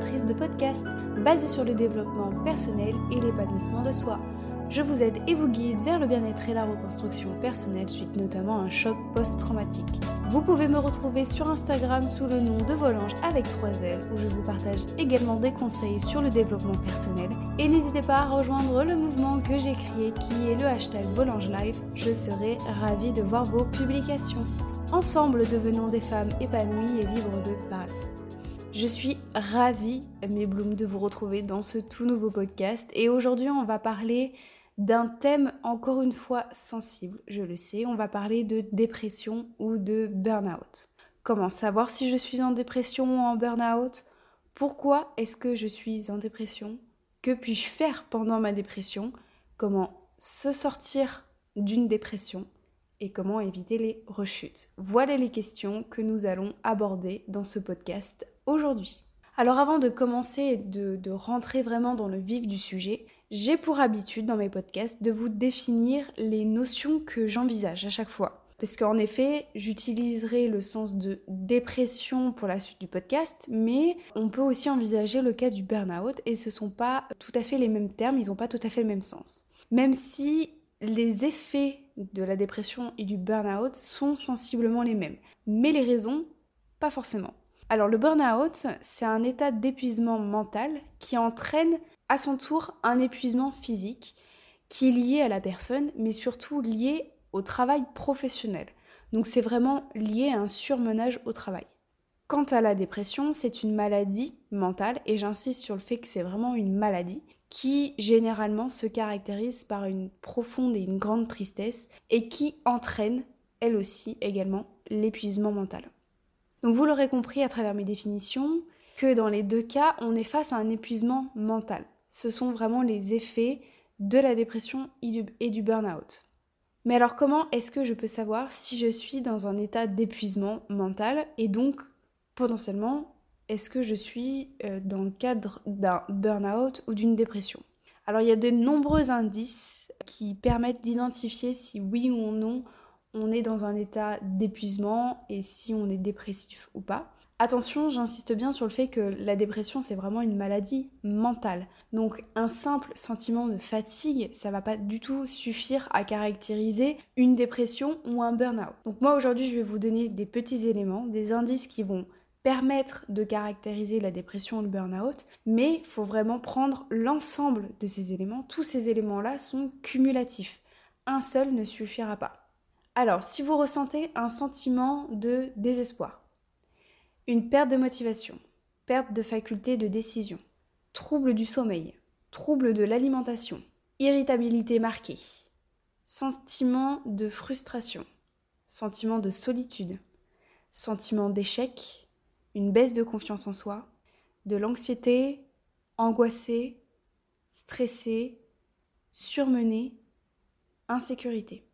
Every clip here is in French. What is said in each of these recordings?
de podcasts basés sur le développement personnel et l'épanouissement de soi. Je vous aide et vous guide vers le bien-être et la reconstruction personnelle suite notamment à un choc post-traumatique. Vous pouvez me retrouver sur Instagram sous le nom de Volange avec 3 L où je vous partage également des conseils sur le développement personnel et n'hésitez pas à rejoindre le mouvement que j'ai créé qui est le hashtag Volange Live. Je serai ravie de voir vos publications. Ensemble, devenons des femmes épanouies et libres de parler. Je suis ravie, mes blooms, de vous retrouver dans ce tout nouveau podcast. Et aujourd'hui, on va parler d'un thème encore une fois sensible, je le sais. On va parler de dépression ou de burn-out. Comment savoir si je suis en dépression ou en burn-out? Pourquoi est-ce que je suis en dépression? Que puis-je faire pendant ma dépression? Comment se sortir d'une dépression? Et comment éviter les rechutes. Voilà les questions que nous allons aborder dans ce podcast aujourd'hui. Alors avant de commencer et de, de, rentrer vraiment dans le vif du sujet, j'ai pour habitude dans mes podcasts de vous définir les notions que j'envisage à chaque fois. Parce qu'en effet, j'utiliserai le sens de dépression pour la suite du podcast, mais on peut aussi envisager le cas du burn-out et ce ne sont pas tout à fait les mêmes termes, ils n'ont pas tout à fait le même sens. Même si les effets de la dépression et du burn-out sont sensiblement les mêmes. Mais les raisons, pas forcément. Alors le burn-out, c'est un état d'épuisement mental qui entraîne à son tour un épuisement physique qui est lié à la personne, mais surtout lié au travail professionnel. Donc c'est vraiment lié à un surmenage au travail. Quant à la dépression, c'est une maladie mentale, et j'insiste sur le fait que c'est vraiment une maladie, qui généralement se caractérise par une profonde et une grande tristesse et qui entraîne, elle aussi également, l'épuisement mental. Donc vous l'aurez compris à travers mes définitions, que dans les deux cas, on est face à un épuisement mental. Ce sont vraiment les effets de la dépression et du, burn-out. Mais alors comment est-ce que je peux savoir si je suis dans un état d'épuisement mental et donc potentiellement est-ce que je suis euh, dans le cadre d'un burn-out ou d'une dépression? Alors il y a de nombreux indices qui permettent d'identifier si oui ou non on est dans un état d'épuisement et si on est dépressif ou pas. Attention, j'insiste bien sur le fait que la dépression c'est vraiment une maladie mentale. Donc un simple sentiment de fatigue, ça va pas du tout suffire à caractériser une dépression ou un burn-out. Donc moi aujourd'hui, je vais vous donner des petits éléments, des indices qui vont permettre de caractériser la dépression ou le burn-out, mais il faut vraiment prendre l'ensemble de ces éléments. Tous ces éléments-là sont cumulatifs. Un seul ne suffira pas. Alors, si vous ressentez un sentiment de désespoir, une perte de motivation, perte de faculté de décision, trouble du sommeil, trouble de l'alimentation, irritabilité marquée, sentiment de frustration, sentiment de solitude, sentiment d'échec, une baisse de confiance en soi, de l'anxiété, angoissée, stressée, surmenée, insécurité.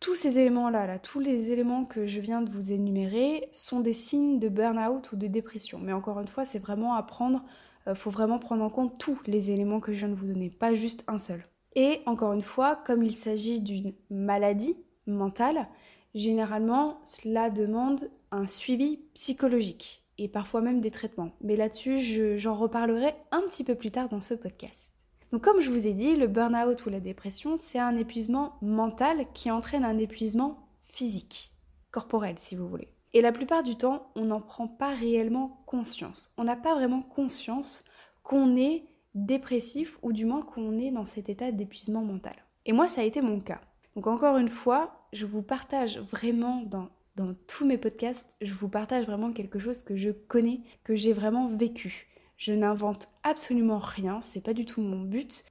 Tous ces éléments-là, là, tous les éléments que je viens de vous énumérer sont des signes de burn-out ou de dépression. Mais encore une fois, c'est vraiment à prendre, il euh, faut vraiment prendre en compte tous les éléments que je viens de vous donner, pas juste un seul. Et encore une fois, comme il s'agit d'une maladie mentale, généralement, cela demande un suivi psychologique et parfois même des traitements. Mais là-dessus, j'en reparlerai un petit peu plus tard dans ce podcast. Donc comme je vous ai dit, le burn-out ou la dépression, c'est un épuisement mental qui entraîne un épuisement physique, corporel si vous voulez. Et la plupart du temps, on n'en prend pas réellement conscience. On n'a pas vraiment conscience qu'on est dépressif ou du moins qu'on est dans cet état d'épuisement mental. Et moi, ça a été mon cas. Donc encore une fois, je vous partage vraiment dans dans tous mes podcasts, je vous partage vraiment quelque chose que je connais, que j'ai vraiment vécu. Je n'invente absolument rien, c'est pas du tout mon but.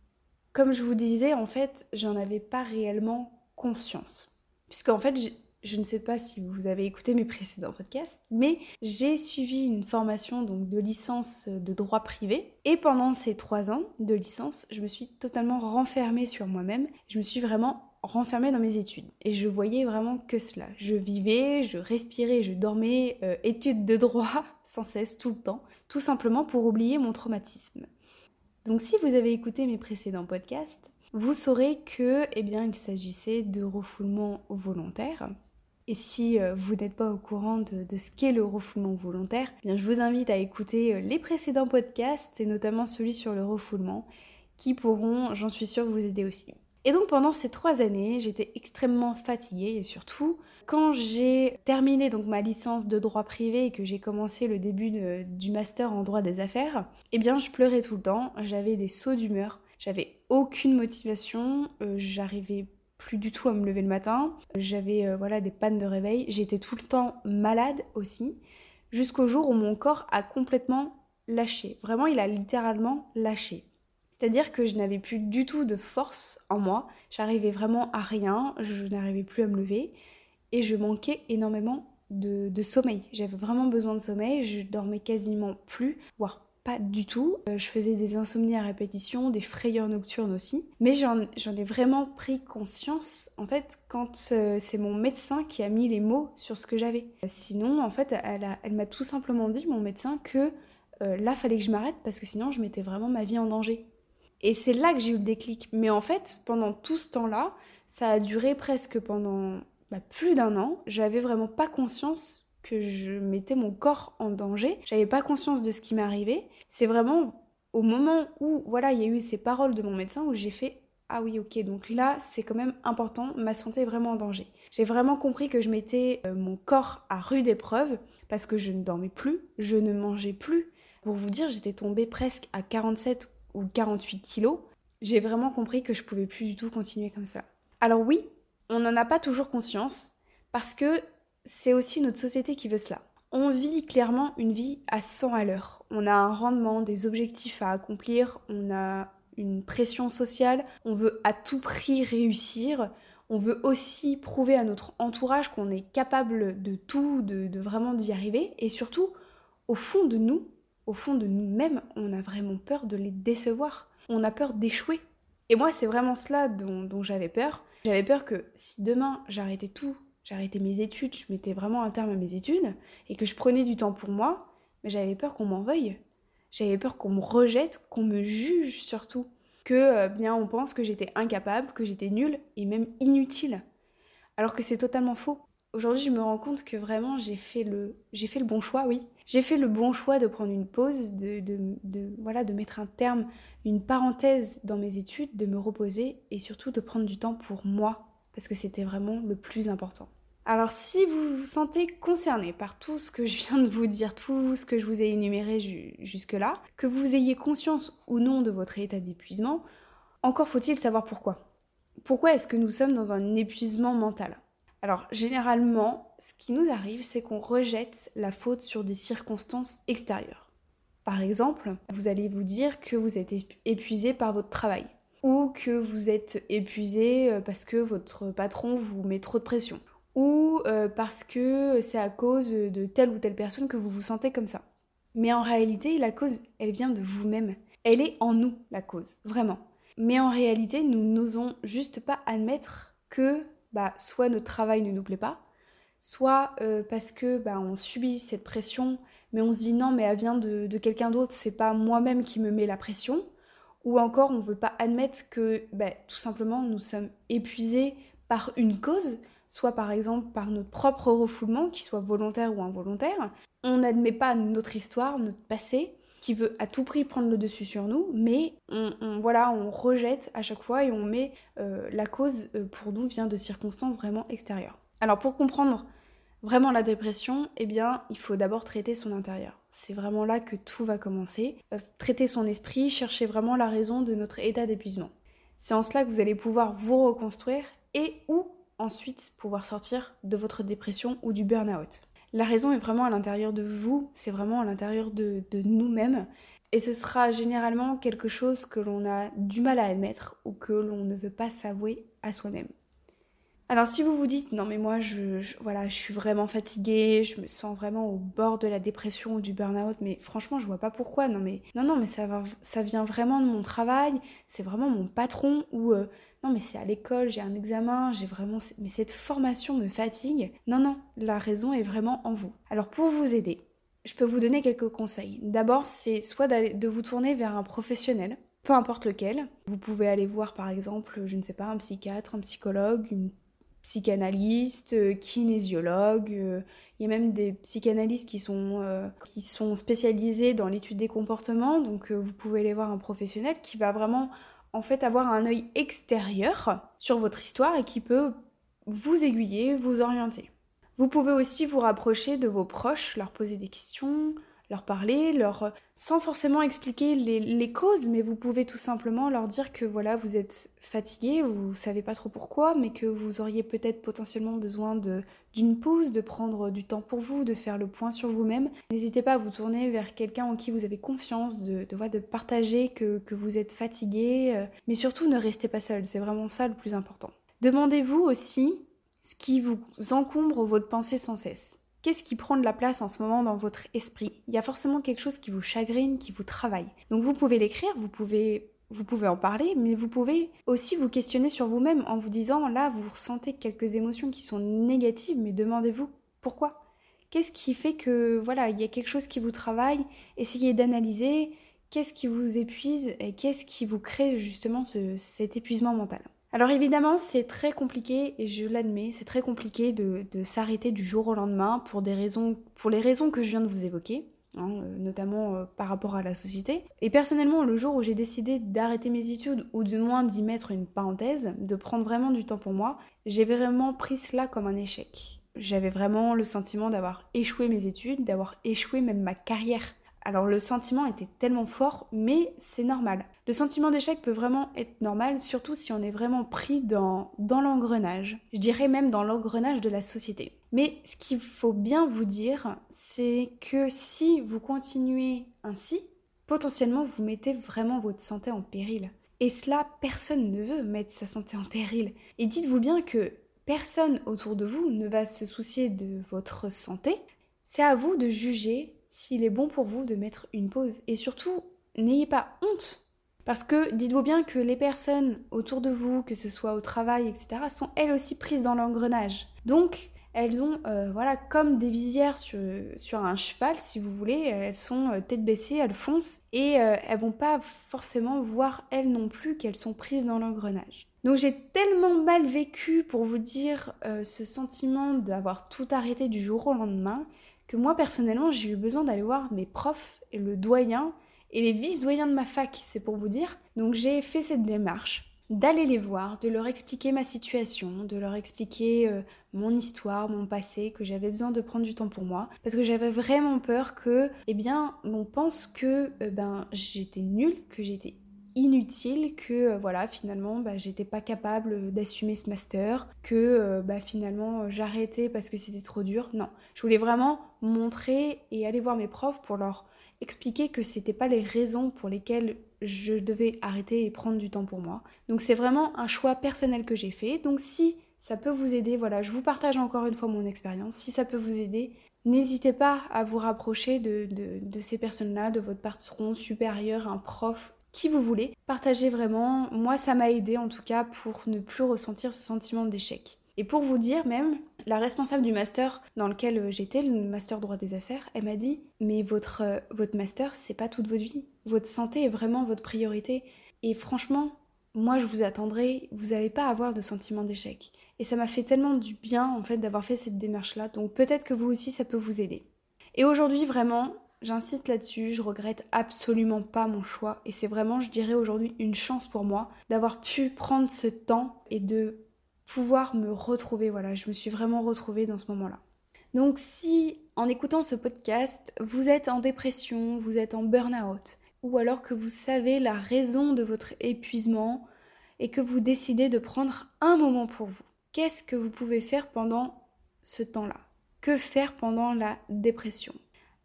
Comme je vous disais, en fait, j'en avais pas réellement conscience. Puisqu'en fait, je ne sais pas si vous avez écouté mes précédents podcasts, mais j'ai suivi une formation donc de licence de droit privé. Et pendant ces trois ans de licence, je me suis totalement renfermée sur moi-même. Je me suis vraiment renfermée dans mes études. Et je voyais vraiment que cela. Je vivais, je respirais, je dormais, euh, études de droit sans cesse, tout le temps, tout simplement pour oublier mon traumatisme. Donc si vous avez écouté mes précédents podcasts, vous saurez que, eh bien, il s'agissait de refoulement volontaire. Et si euh, vous n'êtes pas au courant de, ce qu'est le refoulement volontaire, eh bien je vous invite à écouter euh, les précédents podcasts, et notamment celui sur le refoulement, qui pourront, j'en suis sûre, vous aider aussi. Et donc pendant ces trois années, j'étais extrêmement fatiguée et surtout, quand j'ai terminé donc ma licence de droit privé et que j'ai commencé le début du master en droit des affaires, eh bien je pleurais tout le temps, j'avais des sauts d'humeur, j'avais aucune motivation, euh, j'arrivais plus du tout à me lever le matin. J'avais euh, voilà des pannes de réveil. J'étais tout le temps malade aussi, jusqu'au jour où mon corps a complètement lâché. Vraiment, il a littéralement lâché. C'est-à-dire que je n'avais plus du tout de force en moi. J'arrivais vraiment à rien. Je n'arrivais plus à me lever et je manquais énormément de, sommeil. J'avais vraiment besoin de sommeil. Je dormais quasiment plus, voire pas du tout. Euh, je faisais des insomnies à répétition, des frayeurs nocturnes aussi. Mais j'en ai vraiment pris conscience, en fait, quand euh, c'est mon médecin qui a mis les mots sur ce que j'avais. Sinon, en fait, elle m'a tout simplement dit, mon médecin, que euh, là, fallait que je m'arrête parce que sinon, je mettais vraiment ma vie en danger. Et c'est là que j'ai eu le déclic. Mais en fait, pendant tout ce temps-là, ça a duré presque pendant bah, plus d'un an. J'avais vraiment pas conscience que je mettais mon corps en danger. J'avais pas conscience de ce qui m'arrivait. C'est vraiment au moment où voilà, il y a eu ces paroles de mon médecin où j'ai fait ah oui, ok, donc là, c'est quand même important, ma santé est vraiment en danger. J'ai vraiment compris que je mettais euh, mon corps à rude épreuve parce que je ne dormais plus, je ne mangeais plus. Pour vous dire, j'étais tombée presque à 47 ou 48 kilos. J'ai vraiment compris que je pouvais plus du tout continuer comme ça. Alors oui, on n'en a pas toujours conscience parce que c'est aussi notre société qui veut cela. On vit clairement une vie à 100 à l'heure. On a un rendement, des objectifs à accomplir, on a une pression sociale, on veut à tout prix réussir, on veut aussi prouver à notre entourage qu'on est capable de tout, de, vraiment d'y arriver, et surtout, au fond de nous, au fond de nous-mêmes, on a vraiment peur de les décevoir, on a peur d'échouer. Et moi, c'est vraiment cela dont, j'avais peur. J'avais peur que si demain j'arrêtais tout, arrêté mes études, je mettais vraiment un terme à mes études et que je prenais du temps pour moi, mais j'avais peur qu'on m'en veuille. J'avais peur qu'on me rejette, qu'on me juge surtout, que euh, bien on pense que j'étais incapable, que j'étais nulle et même inutile. Alors que c'est totalement faux. Aujourd'hui, je me rends compte que vraiment j'ai fait le j'ai fait le bon choix, oui. J'ai fait le bon choix de prendre une pause, de, mettre un terme, une parenthèse dans mes études, de me reposer et surtout de prendre du temps pour moi parce que c'était vraiment le plus important. Alors si vous vous sentez concerné par tout ce que je viens de vous dire, tout ce que je vous ai énuméré jusque-là, que vous ayez conscience ou non de votre état d'épuisement, encore faut-il savoir pourquoi. Pourquoi est-ce que nous sommes dans un épuisement mental? Alors généralement, ce qui nous arrive, c'est qu'on rejette la faute sur des circonstances extérieures. Par exemple, vous allez vous dire que vous êtes épuisé par votre travail ou que vous êtes épuisé euh, parce que votre patron vous met trop de pression ou euh, parce que c'est à cause de telle ou telle personne que vous vous sentez comme ça. Mais en réalité, la cause, elle vient de vous-même. Elle est en nous, la cause, vraiment. Mais en réalité, nous n'osons juste pas admettre que bah, soit notre travail ne nous plaît pas, soit euh, parce que bah, on subit cette pression, mais on se dit non, mais elle vient de, quelqu'un d'autre, c'est pas moi-même qui me mets la pression, ou encore on veut pas admettre que bah, tout simplement nous sommes épuisés par une cause, soit par exemple par notre propre refoulement, qu'il soit volontaire ou involontaire. On n'admet pas notre histoire, notre passé, qui veut à tout prix prendre le dessus sur nous, mais on, voilà, on rejette à chaque fois et on met euh, la cause euh, pour nous vient de circonstances vraiment extérieures. Alors pour comprendre vraiment la dépression, eh bien, il faut d'abord traiter son intérieur. C'est vraiment là que tout va commencer. Euh, traiter son esprit, chercher vraiment la raison de notre état d'épuisement. C'est en cela que vous allez pouvoir vous reconstruire et ou ensuite pouvoir sortir de votre dépression ou du burn-out. La raison est vraiment à l'intérieur de vous, c'est vraiment à l'intérieur de, nous-mêmes. Et ce sera généralement quelque chose que l'on a du mal à admettre ou que l'on ne veut pas s'avouer à soi-même. Alors si vous vous dites non mais moi je, voilà je suis vraiment fatiguée, je me sens vraiment au bord de la dépression ou du burn-out, mais franchement je vois pas pourquoi. Non mais non non mais ça va, ça vient vraiment de mon travail, c'est vraiment mon patron ou euh, non mais c'est à l'école, j'ai un examen, j'ai vraiment mais cette formation me fatigue. Non non, la raison est vraiment en vous. Alors pour vous aider, je peux vous donner quelques conseils. D'abord c'est soit de vous tourner vers un professionnel peu importe lequel. Vous pouvez aller voir par exemple, je ne sais pas, un psychiatre, un psychologue, une psychanalystes, euh, kinésiologues. Euh, il y a même des psychanalystes qui sont, sont spécialisés dans l'étude des comportements. Donc vous pouvez aller voir un professionnel qui va vraiment en fait avoir un œil extérieur sur votre histoire et qui peut vous aiguiller, vous orienter. Vous pouvez aussi vous rapprocher de vos proches, leur poser des questions, leur parler, leur sans forcément expliquer les, causes, mais vous pouvez tout simplement leur dire que voilà, vous êtes fatigué, vous savez pas trop pourquoi, mais que vous auriez peut-être potentiellement besoin d'une pause, de prendre du temps pour vous, de faire le point sur vous-même. N'hésitez pas à vous tourner vers quelqu'un en qui vous avez confiance, de, de, de partager que, que vous êtes fatigué, euh, mais surtout ne restez pas seul, c'est vraiment ça le plus important. Demandez-vous aussi ce qui vous encombre votre pensée sans cesse. Qu'est-ce qui prend de la place en ce moment dans votre esprit? Il y a forcément quelque chose qui vous chagrine, qui vous travaille. Donc vous pouvez l'écrire, vous pouvez vous pouvez en parler, mais vous pouvez aussi vous questionner sur vous-même en vous disant là, vous ressentez quelques émotions qui sont négatives, mais demandez-vous pourquoi? Qu'est-ce qui fait que voilà, il y a quelque chose qui vous travaille? Essayez d'analyser qu'est-ce qui vous épuise et qu'est-ce qui vous crée justement cet épuisement mental. Alors évidemment, c'est très compliqué, et je l'admets, c'est très compliqué de, s'arrêter du jour au lendemain pour, des raisons, pour les raisons que je viens de vous évoquer. Hein, euh, notamment euh, par rapport à la société. Et personnellement, le jour où j'ai décidé d'arrêter mes études, ou du moins d'y mettre une parenthèse, de prendre vraiment du temps pour moi, j'ai vraiment pris cela comme un échec. J'avais vraiment le sentiment d'avoir échoué mes études, d'avoir échoué même ma carrière. Alors le sentiment était tellement fort, mais c'est normal. Le sentiment d'échec peut vraiment être normal, surtout si on est vraiment pris dans, l'engrenage. Je dirais même dans l'engrenage de la société. Mais ce qu'il faut bien vous dire, c'est que si vous continuez ainsi, potentiellement vous mettez vraiment votre santé en péril. Et cela, personne ne veut mettre sa santé en péril. Et dites-vous bien que personne autour de vous ne va se soucier de votre santé. C'est à vous de juger s'il est bon pour vous de mettre une pause. Et surtout, n'ayez pas honte. Parce que dites-vous bien que les personnes autour de vous, que ce soit au travail, etc., sont elles aussi prises dans l'engrenage. Donc, elles ont, euh, voilà, comme des visières sur, sur, un cheval, si vous voulez, elles sont euh, tête baissée, elles foncent, et euh, elles vont pas forcément voir, elles non plus, qu'elles sont prises dans l'engrenage. Donc j'ai tellement mal vécu, pour vous dire, ce sentiment d'avoir tout arrêté du jour au lendemain, que moi personnellement j'ai eu besoin d'aller voir mes profs et le doyen et les vice-doyens de ma fac, c'est pour vous dire. Donc j'ai fait cette démarche d'aller les voir, de leur expliquer ma situation, de leur expliquer euh, mon histoire, mon passé, que j'avais besoin de prendre du temps pour moi, parce que j'avais vraiment peur que, eh bien, on pense que euh, ben j'étais nulle, que j'étais inutile que euh, voilà finalement bah, j'étais pas capable d'assumer ce master que euh, bah, finalement j'arrêtais parce que c'était trop dur. Non. Je voulais vraiment montrer et aller voir mes profs pour leur expliquer que c'était pas les raisons pour lesquelles je devais arrêter et prendre du temps pour moi. Donc c'est vraiment un choix personnel que j'ai fait. Donc si ça peut vous aider voilà je vous partage encore une fois mon expérience. Si ça peut vous aider N'hésitez pas à vous rapprocher de, ces personnes-là, de votre patron supérieur, un prof, qui vous voulez. Partagez vraiment. Moi, ça m'a aidé en tout cas pour ne plus ressentir ce sentiment d'échec. Et pour vous dire même, la responsable du master dans lequel euh, j'étais, le master droit des affaires, elle m'a dit "Mais votre euh, votre master, c'est pas toute votre vie. Votre santé est vraiment votre priorité et franchement, moi je vous attendrai, vous n'allez pas avoir de sentiment d'échec." Et ça m'a fait tellement du bien en fait d'avoir fait cette démarche là. Donc peut-être que vous aussi ça peut vous aider. Et aujourd'hui vraiment, J'insiste là-dessus, je regrette absolument pas mon choix et c'est vraiment, je dirais aujourd'hui, une chance pour moi d'avoir pu prendre ce temps et de pouvoir me retrouver. Voilà, je me suis vraiment retrouvée dans ce moment-là. Donc si en écoutant ce podcast, vous êtes en dépression, vous êtes en burn-out, ou alors que vous savez la raison de votre épuisement et que vous décidez de prendre un moment pour vous, qu'est-ce que vous pouvez faire pendant ce temps-là? Que faire pendant la dépression?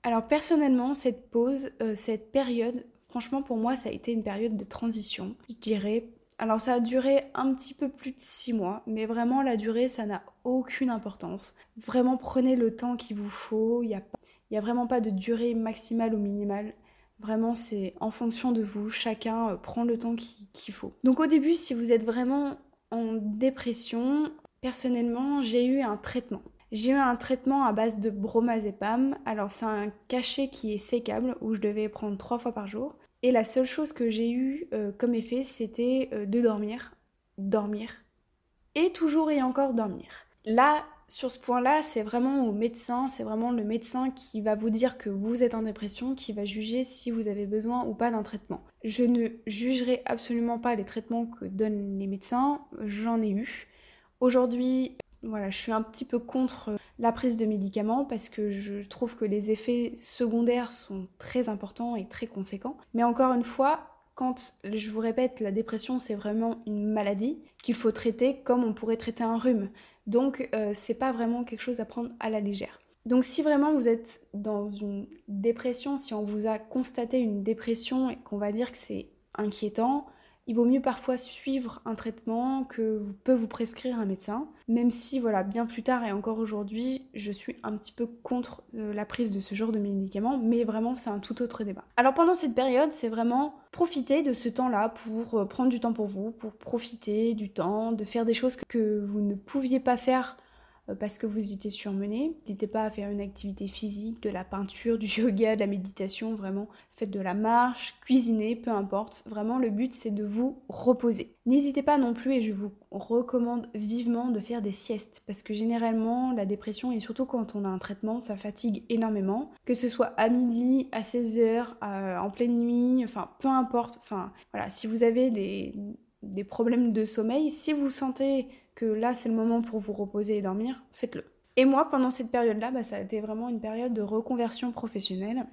Alors personnellement, cette pause, euh, cette période, franchement pour moi, ça a été une période de transition, je dirais. Alors ça a duré un petit peu plus de six mois, mais vraiment la durée, ça n'a aucune importance. Vraiment prenez le temps qu'il vous faut, il n'y a, a vraiment pas de durée maximale ou minimale. Vraiment, c'est en fonction de vous, chacun euh, prend le temps qu'il faut. Donc au début, si vous êtes vraiment en dépression, personnellement, j'ai eu un traitement. J'ai eu un traitement à base de bromazépam. Alors c'est un cachet qui est sécable où je devais prendre trois fois par jour. Et la seule chose que j'ai eu euh, comme effet, c'était euh, de dormir, dormir, et toujours et encore dormir. Là, sur ce point-là, c'est vraiment au médecin, c'est vraiment le médecin qui va vous dire que vous êtes en dépression, qui va juger si vous avez besoin ou pas d'un traitement. Je ne jugerai absolument pas les traitements que donnent les médecins, j'en ai eu. Aujourd'hui, voilà, je suis un petit peu contre la prise de médicaments parce que je trouve que les effets secondaires sont très importants et très conséquents. Mais encore une fois, quand je vous répète, la dépression c'est vraiment une maladie qu'il faut traiter comme on pourrait traiter un rhume. Donc euh, c'est pas vraiment quelque chose à prendre à la légère. Donc si vraiment vous êtes dans une dépression, si on vous a constaté une dépression et qu'on va dire que c'est inquiétant, il vaut mieux parfois suivre un traitement que peut vous prescrire un médecin, même si voilà, bien plus tard et encore aujourd'hui, je suis un petit peu contre euh, la prise de ce genre de médicaments, mais vraiment c'est un tout autre débat. Alors pendant cette période, c'est vraiment profiter de ce temps-là pour euh, prendre du temps pour vous, pour profiter du temps, de faire des choses que vous ne pouviez pas faire parce que vous étiez surmené. N'hésitez pas à faire une activité physique, de la peinture, du yoga, de la méditation, vraiment. Faites de la marche, cuisinez, peu importe. Vraiment, le but, c'est de vous reposer. N'hésitez pas non plus, et je vous recommande vivement de faire des siestes, parce que généralement, la dépression, et surtout quand on a un traitement, ça fatigue énormément. Que ce soit à midi, à 16h, en pleine nuit, enfin, peu importe. Enfin, voilà, si vous avez des, des problèmes de sommeil, si vous sentez que là c'est le moment pour vous reposer et dormir, faites-le. Et moi, pendant cette période-là, bah, ça a été vraiment une période de reconversion professionnelle.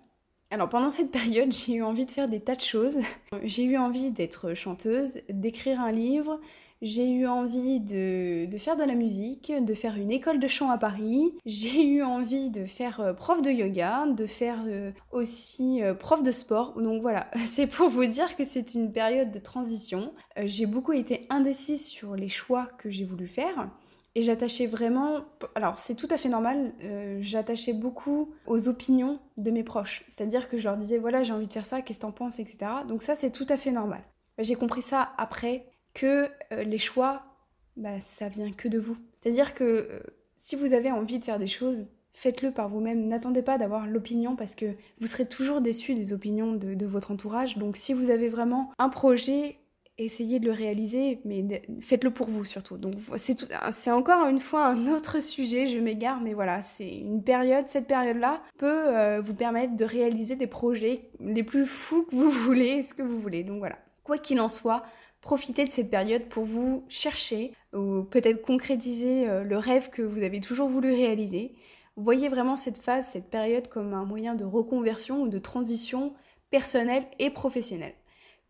Alors pendant cette période, j'ai eu envie de faire des tas de choses. J'ai eu envie d'être chanteuse, d'écrire un livre, j'ai eu envie de, faire de la musique, de faire une école de chant à Paris. J'ai eu envie de faire euh, prof de yoga, de faire euh, aussi euh, prof de sport. Donc voilà, c'est pour vous dire que c'est une période de transition. j'ai beaucoup été indécise sur les choix que j'ai voulu faire. Et j'attachais vraiment, alors c'est tout à fait normal, j'attachais beaucoup aux opinions de mes proches. C'est-à-dire que je leur disais, voilà, j'ai envie de faire ça, qu'est-ce que t'en penses, etc. Donc ça, c'est tout à fait normal. J'ai compris ça après, que euh, les choix, bah, ça vient que de vous. C'est-à-dire que euh, si vous avez envie de faire des choses, faites-le par vous-même. N'attendez pas d'avoir l'opinion parce que vous serez toujours déçu des opinions de, votre entourage. Donc si vous avez vraiment un projet, essayez de le réaliser, mais faites-le pour vous surtout. Donc c'est encore une fois un autre sujet, je m'égare, mais voilà, c'est une période, cette période-là peut euh, vous permettre de réaliser des projets les plus fous que vous voulez, ce que vous voulez. Donc voilà. Quoi qu'il en soit, profitez de cette période pour vous chercher ou peut-être concrétiser euh, le rêve que vous avez toujours voulu réaliser. Voyez vraiment cette phase, cette période comme un moyen de reconversion ou de transition personnelle et professionnelle.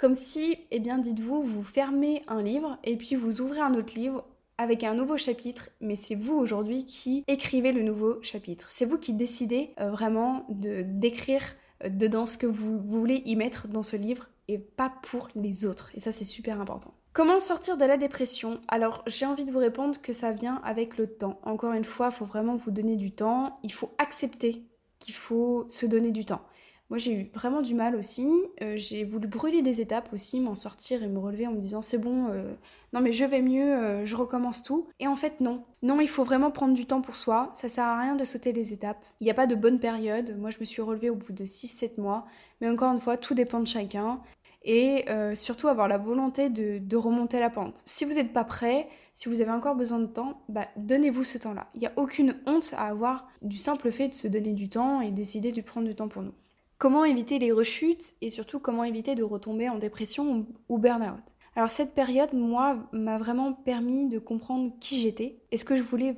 Comme si, eh bien, dites-vous, vous fermez un livre et puis vous ouvrez un autre livre avec un nouveau chapitre, mais c'est vous aujourd'hui qui écrivez le nouveau chapitre. C'est vous qui décidez euh, vraiment de d'écrire euh, dedans ce que vous voulez y mettre dans ce livre et pas pour les autres. Et ça, c'est super important. Comment sortir de la dépression? Alors, j'ai envie de vous répondre que ça vient avec le temps. Encore une fois, il faut vraiment vous donner du temps. Il faut accepter qu'il faut se donner du temps. Moi, j'ai eu vraiment du mal aussi. Euh, j'ai voulu brûler des étapes aussi, m'en sortir et me relever en me disant c'est bon, euh, non mais je vais mieux, euh, je recommence tout. Et en fait, non. Non, il faut vraiment prendre du temps pour soi. Ça sert à rien de sauter les étapes. Il n'y a pas de bonne période. Moi, je me suis relevée au bout de 6-7 mois. Mais encore une fois, tout dépend de chacun. Et surtout avoir la volonté de, remonter la pente. Si vous n'êtes pas prêt, si vous avez encore besoin de temps, bah, donnez-vous ce temps-là. Il n'y a aucune honte à avoir du simple fait de se donner du temps et décider de prendre du temps pour nous. Comment éviter les rechutes et surtout comment éviter de retomber en dépression ou burn-out. Alors cette période, moi, m'a vraiment permis de comprendre qui j'étais et ce que je voulais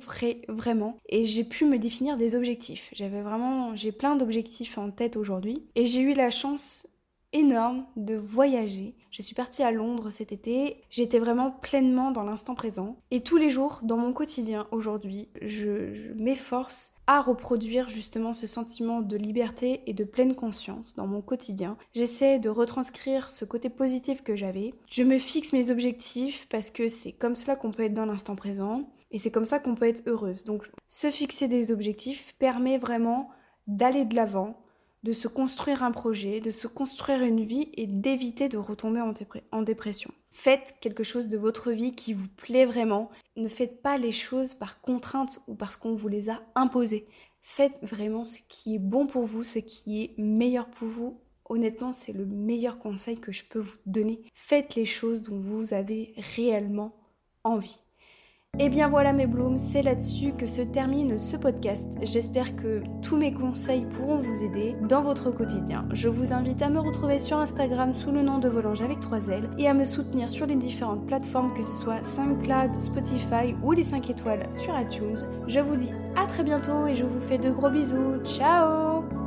vraiment. Et j'ai pu me définir des objectifs. J'avais vraiment, j'ai plein d'objectifs en tête aujourd'hui. Et j'ai eu la chance énorme de voyager. Je suis partie à Londres cet été, j'étais vraiment pleinement dans l'instant présent. Et tous les jours, dans mon quotidien aujourd'hui, je, m'efforce à reproduire justement ce sentiment de liberté et de pleine conscience dans mon quotidien. J'essaie de retranscrire ce côté positif que j'avais. Je me fixe mes objectifs parce que c'est comme cela qu'on peut être dans l'instant présent et c'est comme ça qu'on peut être heureuse. Donc se fixer des objectifs permet vraiment d'aller de l'avant, de se construire un projet, de se construire une vie et d'éviter de retomber en, dépression. Faites quelque chose de votre vie qui vous plaît vraiment. Ne faites pas les choses par contrainte ou parce qu'on vous les a imposées. Faites vraiment ce qui est bon pour vous, ce qui est meilleur pour vous. Honnêtement, c'est le meilleur conseil que je peux vous donner. Faites les choses dont vous avez réellement envie. Et bien voilà mes blooms, c'est là-dessus que se termine ce podcast. J'espère que tous mes conseils pourront vous aider dans votre quotidien. Je vous invite à me retrouver sur Instagram sous le nom de Volange avec 3 L et à me soutenir sur les différentes plateformes que ce soit SoundCloud, Spotify ou les 5 étoiles sur iTunes. Je vous dis à très bientôt et je vous fais de gros bisous. Ciao